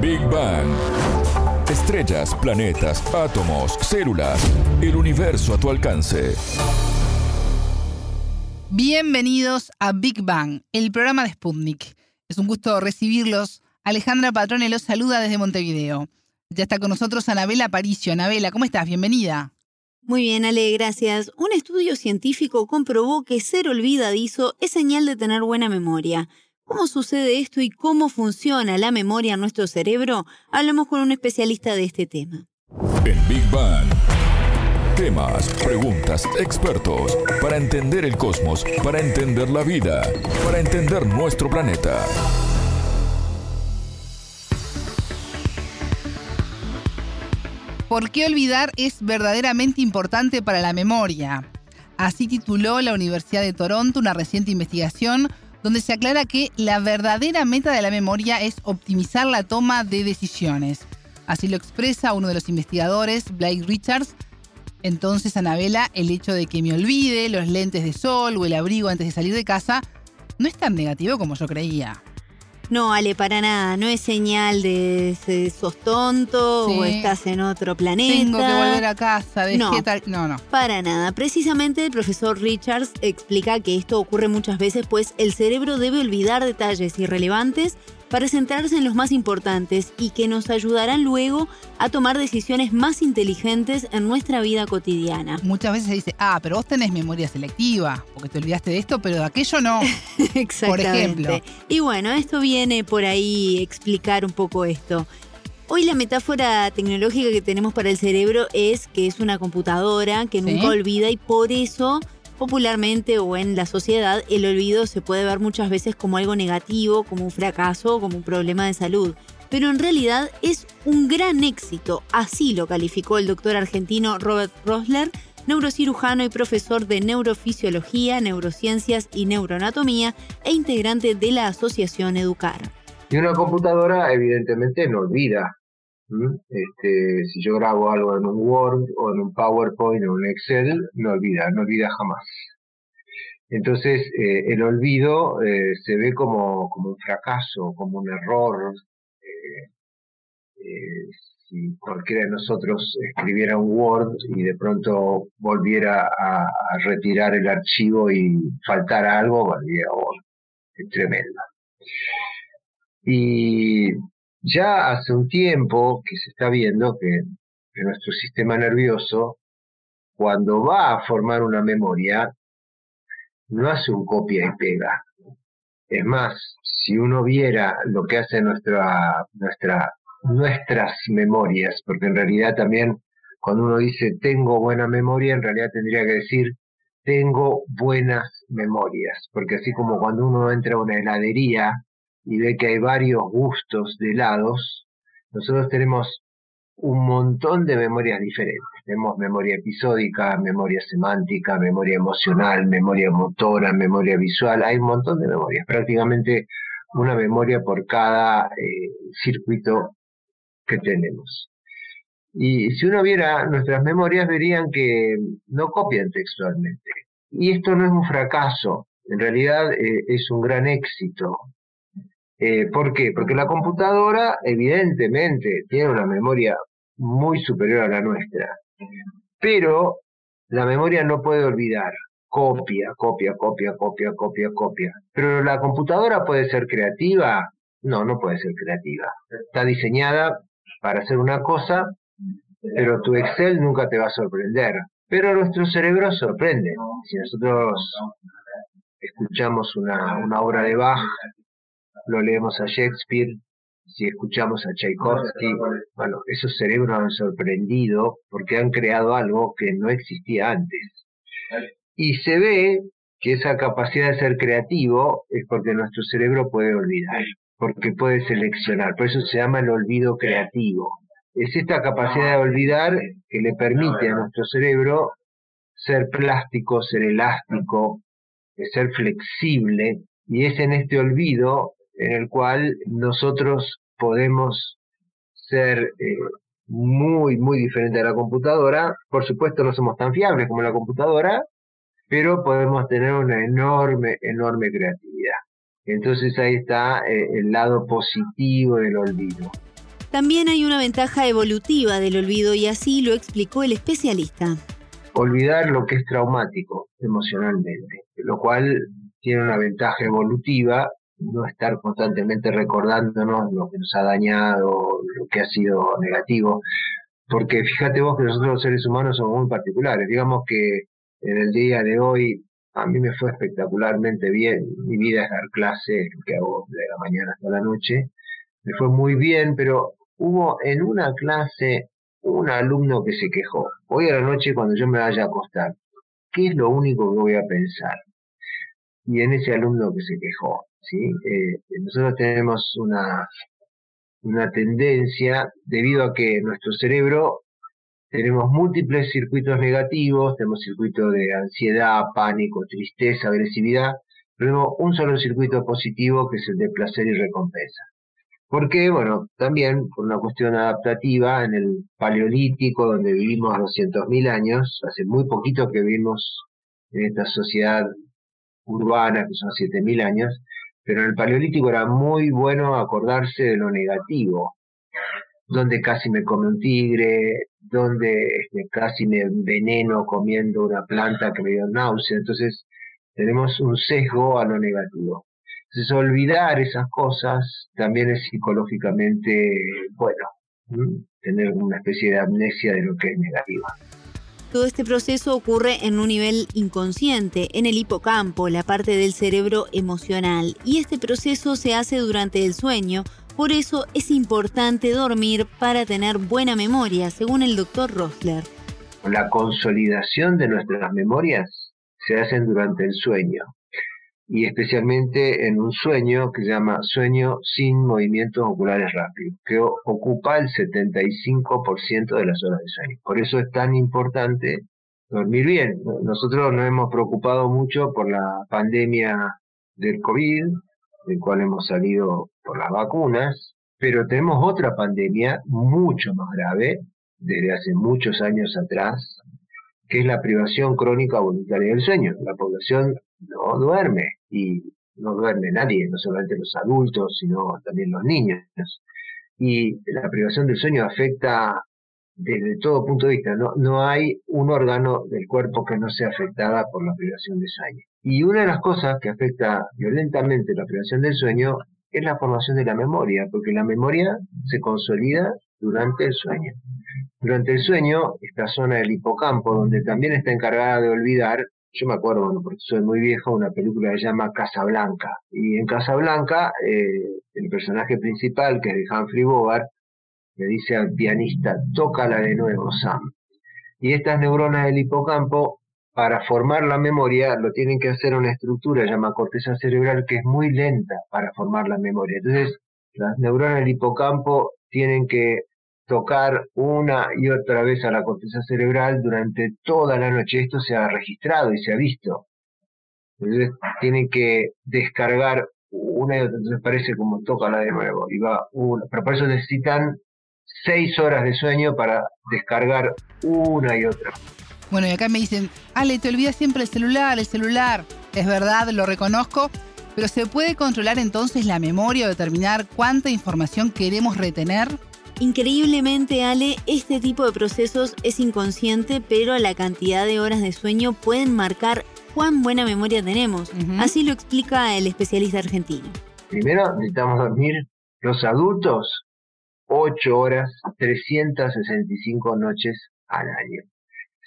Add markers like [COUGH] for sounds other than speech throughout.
Big Bang. Estrellas, planetas, átomos, células, el universo a tu alcance. Bienvenidos a Big Bang, el programa de Sputnik. Es un gusto recibirlos. Alejandra Patrone los saluda desde Montevideo. Ya está con nosotros Anabela Paricio. Anabela, ¿cómo estás? Bienvenida. Muy bien, Ale, gracias. Un estudio científico comprobó que ser olvidadizo es señal de tener buena memoria. ¿Cómo sucede esto y cómo funciona la memoria en nuestro cerebro? Hablemos con un especialista de este tema. En Big Bang. Temas, preguntas, expertos, para entender el cosmos, para entender la vida, para entender nuestro planeta. ¿Por qué olvidar es verdaderamente importante para la memoria? Así tituló la Universidad de Toronto una reciente investigación donde se aclara que la verdadera meta de la memoria es optimizar la toma de decisiones. Así lo expresa uno de los investigadores, Blake Richards. Entonces, Anabela, el hecho de que me olvide los lentes de sol o el abrigo antes de salir de casa no es tan negativo como yo creía. No, Ale, para nada. No es señal de sos tonto o estás en otro planeta. Tengo que volver a casa. no, no, no. Para nada. Precisamente el profesor Richards explica que esto ocurre muchas veces, pues el cerebro debe olvidar detalles irrelevantes para centrarse en los más importantes y que nos ayudarán luego a tomar decisiones más inteligentes en nuestra vida cotidiana. Muchas veces se dice, ah, pero vos tenés memoria selectiva, porque te olvidaste de esto, pero de aquello no. Exactamente. [LAUGHS] Por ejemplo. Y bueno, esto viene por ahí explicar un poco esto. Hoy la metáfora tecnológica que tenemos para el cerebro es que es una computadora que nunca olvida y por eso Popularmente o en la sociedad, el olvido se puede ver muchas veces como algo negativo, como un fracaso, como un problema de salud. Pero en realidad es un gran éxito, así lo calificó el doctor argentino Robert Rosler, neurocirujano y profesor de neurofisiología, neurociencias y neuroanatomía e integrante de la Asociación Educar. Y una computadora evidentemente no olvida, este, si yo grabo algo en un Word o en un PowerPoint o en un Excel, no olvida, no olvida jamás. Entonces, eh, el olvido eh, se ve como, como, un fracaso, como un error. Eh, si cualquiera de nosotros escribiera un Word y de pronto volviera a, retirar el archivo y faltara algo, valdría oh, es tremendo. Y ya hace un tiempo que se está viendo que, nuestro sistema nervioso, cuando va a formar una memoria, no hace un copia y pega. Es más, si uno viera lo que hace nuestra, nuestra, nuestras memorias, porque en realidad también cuando uno dice tengo buena memoria, en realidad tendría que decir tengo buenas memorias, porque así como cuando uno entra a una heladería y ve que hay varios gustos de helados, nosotros tenemos un montón de memorias diferentes. Tenemos memoria episódica, memoria semántica, memoria emocional, memoria motora, memoria visual. Hay un montón de memorias, prácticamente una memoria por cada eh, circuito que tenemos. Y si uno viera nuestras memorias, verían que no copian textualmente. Y esto no es un fracaso, en realidad eh, es un gran éxito. Eh, ¿Por qué? Porque la computadora evidentemente tiene una memoria muy superior a la nuestra, pero la memoria no puede olvidar. Copia, copia, copia, copia, copia, copia. Pero la computadora puede ser creativa. No, no puede ser creativa. Está diseñada para hacer una cosa, pero tu Excel nunca te va a sorprender. Pero nuestro cerebro sorprende. Si nosotros escuchamos una, una obra de Bach lo leemos a Shakespeare, si escuchamos a Tchaikovsky, bueno, esos cerebros han sorprendido porque han creado algo que no existía antes. Y se ve que esa capacidad de ser creativo es porque nuestro cerebro puede olvidar, porque puede seleccionar, por eso se llama el olvido creativo. Es esta capacidad de olvidar que le permite a nuestro cerebro ser plástico, ser elástico, ser flexible, y es en este olvido en el cual nosotros podemos ser eh, muy, muy diferentes a la computadora. Por supuesto no somos tan fiables como la computadora, pero podemos tener una enorme, enorme creatividad. Entonces ahí está eh, el lado positivo del olvido. También hay una ventaja evolutiva del olvido y así lo explicó el especialista. Olvidar lo que es traumático emocionalmente, lo cual tiene una ventaja evolutiva, no estar constantemente recordándonos lo que nos ha dañado, lo que ha sido negativo, porque fíjate vos que nosotros los seres humanos somos muy particulares, digamos que en el día de hoy a mí me fue espectacularmente bien, mi vida es dar clase, lo que hago de la mañana hasta la noche, me fue muy bien, pero hubo en una clase un alumno que se quejó. Hoy a la noche cuando yo me vaya a acostar, ¿qué es lo único que voy a pensar? Y en ese alumno que se quejó, ¿sí? Eh, nosotros tenemos una, una tendencia, debido a que nuestro cerebro tenemos múltiples circuitos negativos, tenemos circuitos de ansiedad, pánico, tristeza, agresividad, pero tenemos un solo circuito positivo que es el de placer y recompensa. Porque, bueno, también por una cuestión adaptativa, en el Paleolítico, donde vivimos 200.000 años, hace muy poquito que vivimos en esta sociedad urbana, que son 7.000 años, pero en el Paleolítico era muy bueno acordarse de lo negativo, donde casi me come un tigre, donde este, casi me enveneno comiendo una planta que me dio náusea. Entonces, tenemos un sesgo a lo negativo. Entonces, olvidar esas cosas también es psicológicamente bueno, tener una especie de amnesia de lo que es negativo. Todo este proceso ocurre en un nivel inconsciente, en el hipocampo, la parte del cerebro emocional, y este proceso se hace durante el sueño, por eso es importante dormir para tener buena memoria, según el doctor Rosler. La consolidación de nuestras memorias se hacen durante el sueño y especialmente en un sueño que se llama sueño sin movimientos oculares rápidos, que ocupa el 75% de las horas de sueño. Por eso es tan importante dormir bien. Nosotros nos hemos preocupado mucho por la pandemia del COVID, del cual hemos salido por las vacunas, pero tenemos otra pandemia mucho más grave desde hace muchos años atrás, que es la privación crónica voluntaria del sueño. La población no duerme y no duerme nadie, no solamente los adultos, sino también los niños. Y la privación del sueño afecta desde todo punto de vista. No, no hay un órgano del cuerpo que no sea afectada por la privación de sueño. Y una de las cosas que afecta violentamente la privación del sueño es la formación de la memoria, porque la memoria se consolida durante el sueño. Durante el sueño, esta zona del hipocampo, donde también está encargada de olvidar, yo me acuerdo, bueno, porque soy muy viejo, una película que se llama Casablanca. Y en Casablanca, eh, el personaje principal, que es de Humphrey Bogart, le dice al pianista, tócala de nuevo, Sam. Y estas neuronas del hipocampo, para formar la memoria, lo tienen que hacer una estructura llamada corteza cerebral, que es muy lenta para formar la memoria. Entonces, las neuronas del hipocampo tienen que tocar una y otra vez a la corteza cerebral durante toda la noche. Esto se ha registrado y se ha visto. Entonces tienen que descargar una y otra, entonces parece como tócala de nuevo. Y va una. Pero por eso necesitan seis horas de sueño para descargar una y otra. Bueno, y acá me dicen, Ale, te olvidas siempre el celular, el celular. Es verdad, lo reconozco, pero ¿se puede controlar entonces la memoria o determinar cuánta información queremos retener? Increíblemente, Ale, este tipo de procesos es inconsciente, pero la cantidad de horas de sueño pueden marcar cuán buena memoria tenemos. Así lo explica el especialista argentino. Primero necesitamos dormir los adultos 8 horas, 365 noches al año.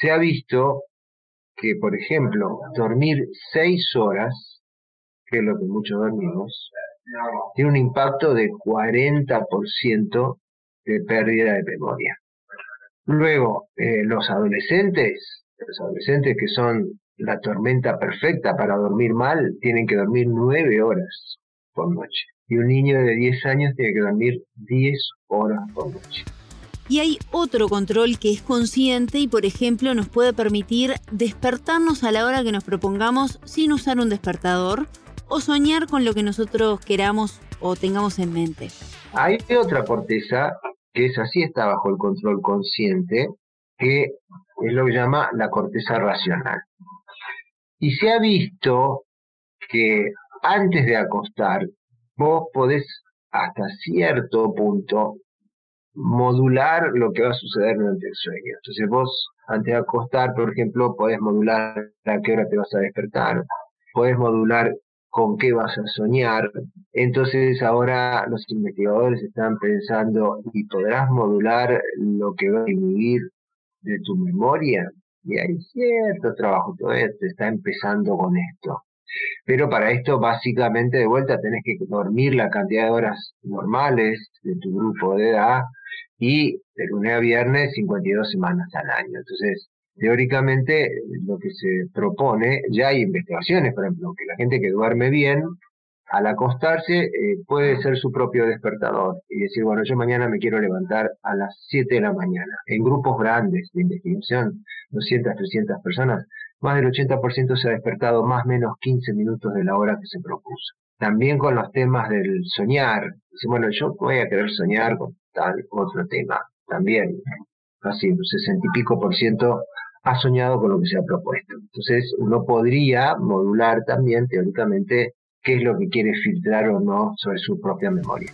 Se ha visto que, por ejemplo, dormir 6 horas, que es lo que muchos dormimos, tiene un impacto de 40% de pérdida de memoria. Luego, eh, los adolescentes, los adolescentes que son la tormenta perfecta para dormir mal, tienen que dormir nueve horas por noche. Y un niño de 10 años tiene que dormir 10 horas por noche. Y hay otro control que es consciente y, por ejemplo, nos puede permitir despertarnos a la hora que nos propongamos sin usar un despertador o soñar con lo que nosotros queramos o tengamos en mente. Hay otra corteza que es así, está bajo el control consciente, que es lo que llama la corteza racional. Y se ha visto que antes de acostar, vos podés hasta cierto punto modular lo que va a suceder durante el sueño. Entonces vos, antes de acostar, por ejemplo, podés modular a qué hora te vas a despertar, podés modular con qué vas a soñar. Entonces ahora los investigadores están pensando, ¿y podrás modular lo que va a vivir de tu memoria? Y hay cierto trabajo, todo esto está empezando con esto. Pero para esto, básicamente, de vuelta, tenés que dormir la cantidad de horas normales de tu grupo de edad y de lunes a viernes 52 semanas al año. Entonces, teóricamente, lo que se propone, ya hay investigaciones, por ejemplo, que la gente que duerme bien, al acostarse, eh, puede ser su propio despertador y decir, bueno, yo mañana me quiero levantar a las 7 de la mañana. En grupos grandes de investigación, 200, 300 personas, más del 80% se ha despertado más o menos 15 minutos de la hora que se propuso. También con los temas del soñar. Bueno, yo voy a querer soñar con tal otro tema. También, casi un 60 y pico por ciento ha soñado con lo que se ha propuesto. Entonces, uno podría modular también, teóricamente, qué es lo que quiere filtrar o no sobre su propia memoria.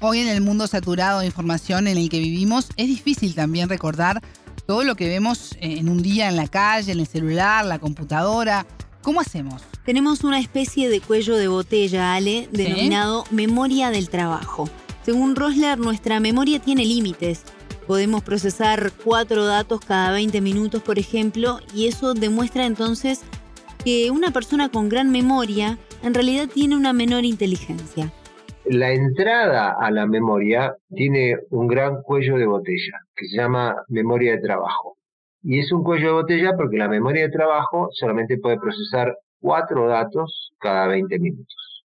Hoy en el mundo saturado de información en el que vivimos, es difícil también recordar todo lo que vemos en un día en la calle, en el celular, la computadora. ¿Cómo hacemos? Tenemos una especie de cuello de botella, Ale, denominado memoria del trabajo. Según Rosler, nuestra memoria tiene límites. Podemos procesar cuatro datos cada 20 minutos, por ejemplo, y eso demuestra entonces que una persona con gran memoria en realidad tiene una menor inteligencia la entrada a la memoria tiene un gran cuello de botella que se llama memoria de trabajo. Y es un cuello de botella porque la memoria de trabajo solamente puede procesar cuatro datos cada 20 minutos,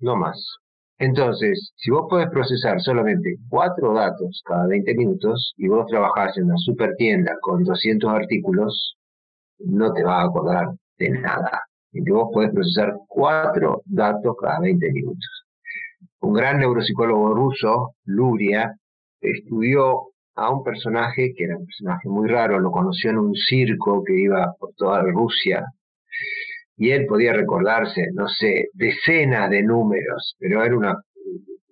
no más. Entonces, si vos podés procesar solamente cuatro datos cada 20 minutos y vos trabajás en una super tienda con 200 artículos, no te va a acordar de nada. Y vos podés procesar cuatro datos cada 20 minutos un gran neuropsicólogo ruso, Luria, estudió a un personaje que era un personaje muy raro, lo conoció en un circo que iba por toda Rusia, y él podía recordarse, no sé, decenas de números, pero era una,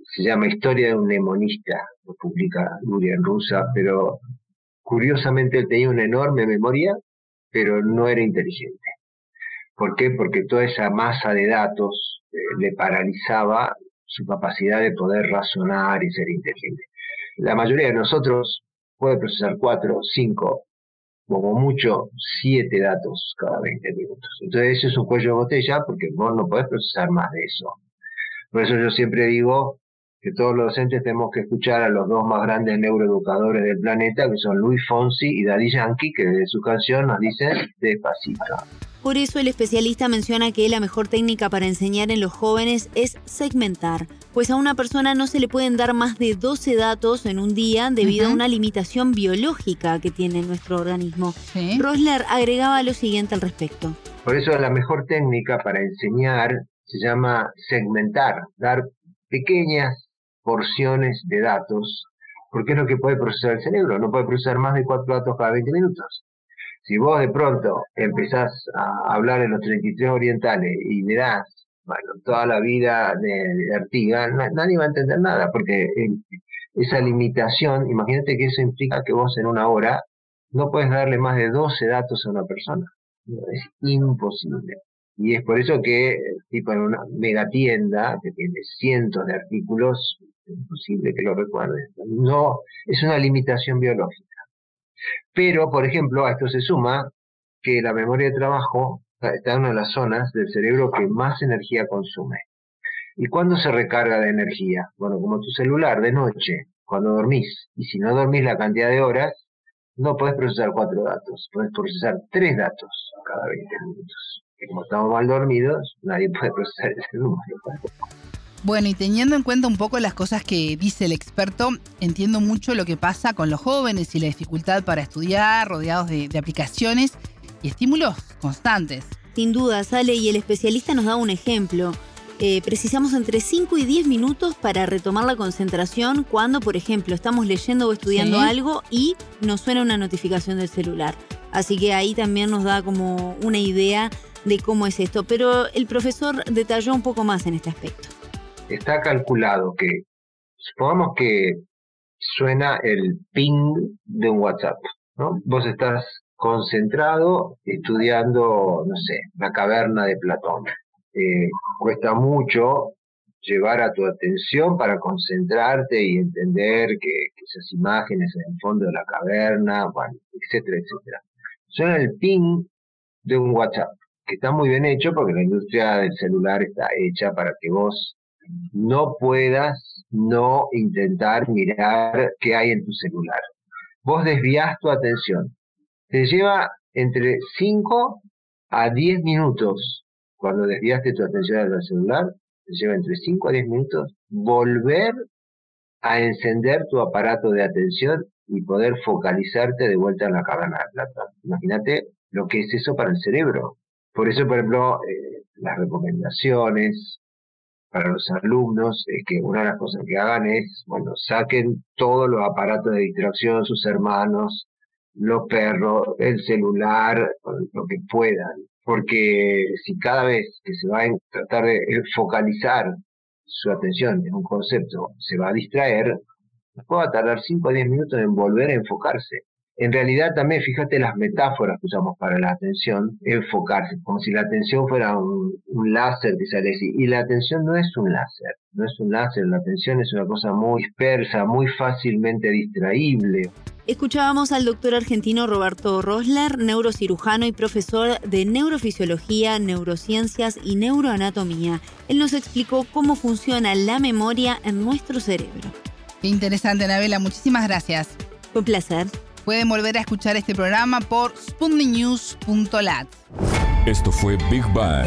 se llama Historia de un nemonista, lo publica Luria en rusa, pero curiosamente él tenía una enorme memoria, pero no era inteligente. ¿Por qué? Porque toda esa masa de datos eh, le paralizaba su capacidad de poder razonar y ser inteligente. La mayoría de nosotros puede procesar cuatro, cinco, como mucho, siete datos cada 20 minutos. Entonces eso es un cuello de botella porque vos no podés procesar más de eso. Por eso yo siempre digo que todos los docentes tenemos que escuchar a los dos más grandes neuroeducadores del planeta, que son Luis Fonsi y Daddy Yankee, que desde su canción nos dicen despacito. Por eso el especialista menciona que la mejor técnica para enseñar en los jóvenes es segmentar, pues a una persona no se le pueden dar más de 12 datos en un día debido a una limitación biológica que tiene nuestro organismo. Rosler agregaba lo siguiente al respecto. Por eso la mejor técnica para enseñar se llama segmentar, dar pequeñas porciones de datos, porque es lo que puede procesar el cerebro, no puede procesar más de cuatro datos cada 20 minutos. Si vos de pronto empezás a hablar en los 33 orientales y le das, bueno, toda la vida de, Artiga, nadie va a entender nada, porque esa limitación, imagínate que eso implica que vos en una hora no puedes darle más de 12 datos a una persona. es imposible. Y es por eso que, tipo en una megatienda que tiene cientos de artículos, es imposible que lo recuerdes. No, es una limitación biológica. Pero, por ejemplo, a esto se suma que la memoria de trabajo está en una de las zonas del cerebro que más energía consume. ¿Y cuándo se recarga de energía? Bueno, como tu celular de noche, cuando dormís. Y si no dormís la cantidad de horas, no podés procesar cuatro datos, podés procesar tres datos cada 20 minutos. Y como estamos mal dormidos, nadie puede procesar ese número bueno, y teniendo en cuenta un poco las cosas que dice el experto, entiendo mucho lo que pasa con los jóvenes y la dificultad para estudiar, rodeados de, aplicaciones y estímulos constantes. Sin duda, sale y el especialista nos da un ejemplo. Eh, precisamos entre 5 y 10 minutos para retomar la concentración cuando, por ejemplo, estamos leyendo o estudiando algo y nos suena una notificación del celular. Así que ahí también nos da como una idea de cómo es esto. Pero el profesor detalló un poco más en este aspecto está calculado que, supongamos que suena el ping de un WhatsApp. ¿no? Vos estás concentrado estudiando, no sé, la caverna de Platón. Eh, cuesta mucho llevar a tu atención para concentrarte y entender que, esas imágenes en el fondo de la caverna, etcétera, etcétera. Suena el ping de un WhatsApp, que está muy bien hecho porque la industria del celular está hecha para que vos no puedas no intentar mirar qué hay en tu celular. Vos desvías tu atención. Te lleva entre 5 a 10 minutos cuando desviaste tu atención del celular, te lleva entre 5 a 10 minutos volver a encender tu aparato de atención y poder focalizarte de vuelta en la caverna de plata. Imagínate lo que es eso para el cerebro. Por eso, por ejemplo, eh, las recomendaciones para los alumnos es que una de las cosas que hagan es, bueno, saquen todos los aparatos de distracción, sus hermanos, los perros, el celular, lo que puedan. Porque si cada vez que se va a tratar de focalizar su atención en un concepto se va a distraer, puede tardar 5 o 10 minutos en volver a enfocarse. En realidad también fíjate las metáforas que usamos para la atención, enfocarse, como si la atención fuera un, láser que sale así. Y la atención no es un láser, no es un láser, la atención es una cosa muy dispersa, muy fácilmente distraíble. Escuchábamos al doctor argentino Roberto Rosler, neurocirujano y profesor de neurofisiología, neurociencias y neuroanatomía. Él nos explicó cómo funciona la memoria en nuestro cerebro. Qué interesante, Anabela. Muchísimas gracias. Un placer. Pueden volver a escuchar este programa por sputniknews.lat. Esto fue Big Bang.